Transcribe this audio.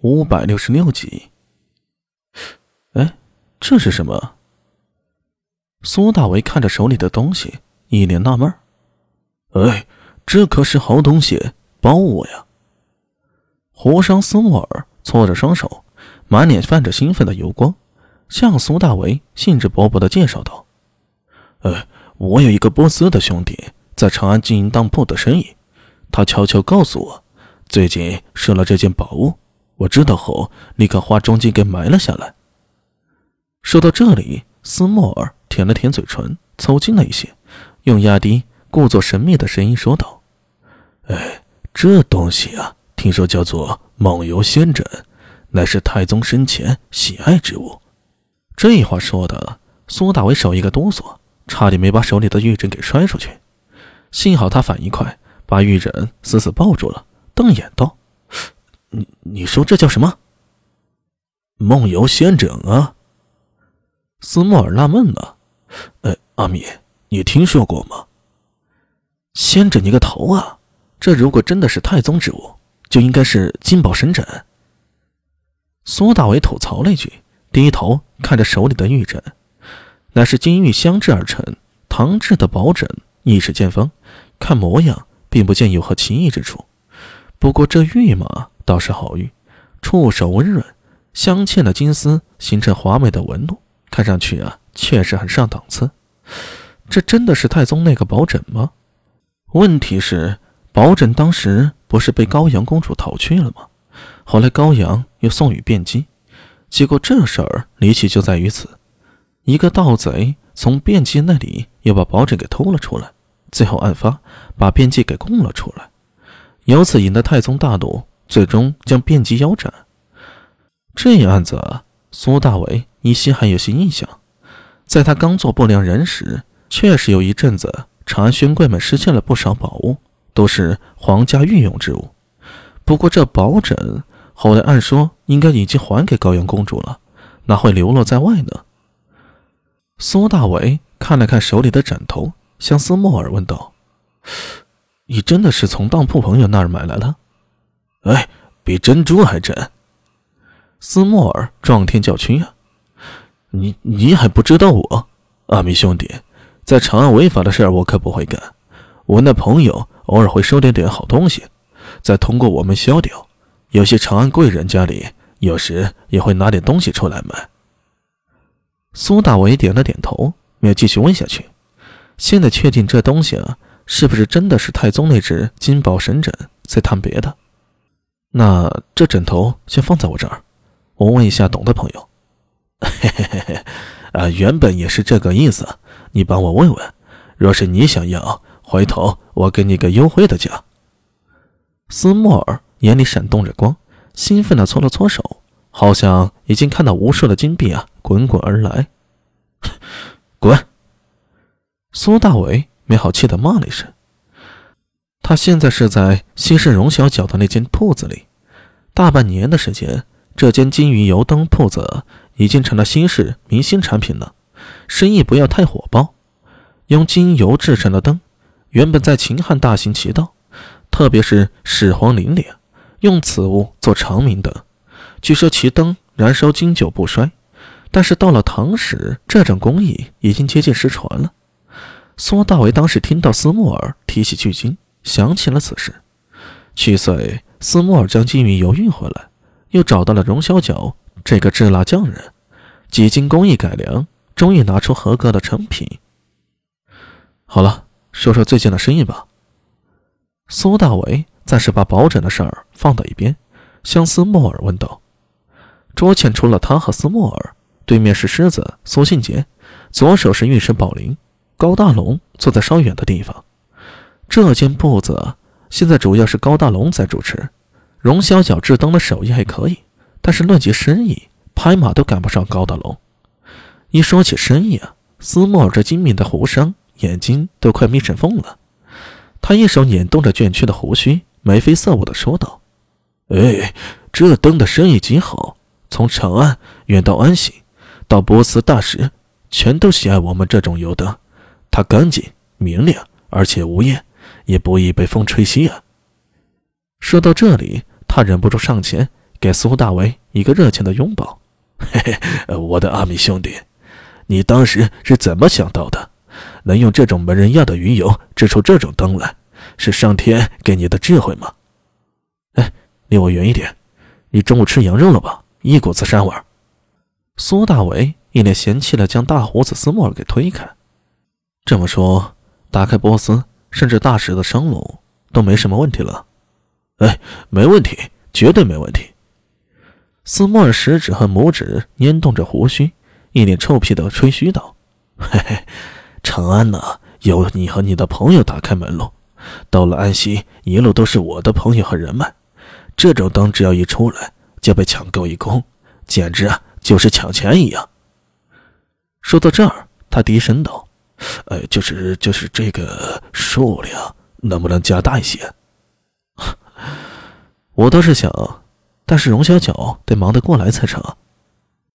五百六十六集。哎，这是什么？苏大为看着手里的东西，一脸纳闷哎，这可是好东西，包我呀！胡商斯莫尔搓着双手，满脸泛着兴奋的油光，向苏大为兴致勃勃的介绍道：“哎，我有一个波斯的兄弟，在长安经营当铺的生意，他悄悄告诉我，最近收了这件宝物。我知道后，立刻花重金给埋了下来。”说到这里，斯莫尔。舔了舔嘴唇，凑近了一些，用压低、故作神秘的声音说道：“哎，这东西啊，听说叫做梦游仙枕，乃是太宗生前喜爱之物。”这话说的，苏大为手一个哆嗦，差点没把手里的玉枕给摔出去。幸好他反应快，把玉枕死死抱住了，瞪眼道：“你你说这叫什么？梦游仙枕啊？”斯莫尔纳闷了。呃，阿米，你听说过吗？仙枕你个头啊！这如果真的是太宗之物，就应该是金宝神枕。苏大伟吐槽了一句，低头看着手里的玉枕，乃是金玉镶制而成，唐制的宝枕，一尺见方，看模样并不见有何奇异之处。不过这玉嘛，倒是好玉，触手温润，镶嵌的金丝形成华美的纹路，看上去啊。确实很上档次，这真的是太宗那个宝枕吗？问题是，宝枕当时不是被高阳公主逃去了吗？后来高阳又送与卞姬，结果这事儿离奇就在于此：一个盗贼从卞姬那里又把宝枕给偷了出来，最后案发把卞姬给供了出来，由此引得太宗大怒，最终将卞姬腰斩。这一案子，苏大为依稀还有些印象。在他刚做不良人时，确实有一阵子，长安勋贵们失窃了不少宝物，都是皇家御用之物。不过这宝枕后来按说应该已经还给高阳公主了，哪会流落在外呢？苏大伟看了看手里的枕头，向斯莫尔问道：“你真的是从当铺朋友那儿买来的？”“哎，比珍珠还真！”斯莫尔撞天叫屈啊！你你还不知道我，阿米兄弟，在长安违法的事儿我可不会干。我那朋友偶尔会收点点好东西，再通过我们销掉。有些长安贵人家里有时也会拿点东西出来卖。苏大伟点了点头，没有继续问下去。现在确定这东西啊，是不是真的是太宗那只金宝神枕？再谈别的。那这枕头先放在我这儿，我问一下懂的朋友。嘿 嘿嘿嘿，啊，原本也是这个意思。你帮我问问，若是你想要，回头我给你个优惠的价。斯莫尔眼里闪动着光，兴奋地搓了搓手，好像已经看到无数的金币啊滚滚而来。滚！苏大伟没好气地骂了一声。他现在是在西市荣小脚的那间铺子里，大半年的时间，这间金鱼油灯铺子。已经成了新式明星产品了，生意不要太火爆。用金油制成的灯，原本在秦汉大行其道，特别是始皇陵里，用此物做长明灯，据说其灯燃烧经久不衰。但是到了唐时，这种工艺已经接近失传了。苏大为当时听到斯莫尔提起巨金，想起了此事。去岁，斯莫尔将金鱼油运回来，又找到了荣小角。这个制蜡匠人，几经工艺改良，终于拿出合格的成品。好了，说说最近的生意吧。苏大伟暂时把保枕的事儿放到一边，向斯莫尔问道：“桌前除了他和斯莫尔，对面是狮子苏信杰，左手是御史宝林，高大龙坐在稍远的地方。这间铺子现在主要是高大龙在主持，荣小小制灯的手艺还可以。”但是论及生意，拍马都赶不上高大龙。一说起生意啊，斯莫尔这精明的胡商眼睛都快眯成缝了。他一手捻动着卷曲的胡须，眉飞色舞地说道：“哎，这灯的生意极好，从长安远到安行，到波斯大使，全都喜爱我们这种油灯。它干净明亮，而且无烟，也不易被风吹熄啊。”说到这里，他忍不住上前。给苏大为一个热情的拥抱。嘿嘿，我的阿米兄弟，你当时是怎么想到的？能用这种没人要的云油制出这种灯来，是上天给你的智慧吗？哎，离我远一点！你中午吃羊肉了吧？一股子膻味。苏大为一脸嫌弃的将大胡子斯莫尔给推开。这么说，打开波斯甚至大使的生路都没什么问题了。哎，没问题，绝对没问题。斯莫尔食指和拇指捏动着胡须，一脸臭屁的吹嘘道：“嘿嘿，长安呢，有你和你的朋友打开门路，到了安西，一路都是我的朋友和人脉。这种灯只要一出来，就被抢购一空，简直啊，就是抢钱一样。”说到这儿，他低声道：“呃，就是就是这个数量能不能加大一些？我倒是想。”但是荣小九得忙得过来才成。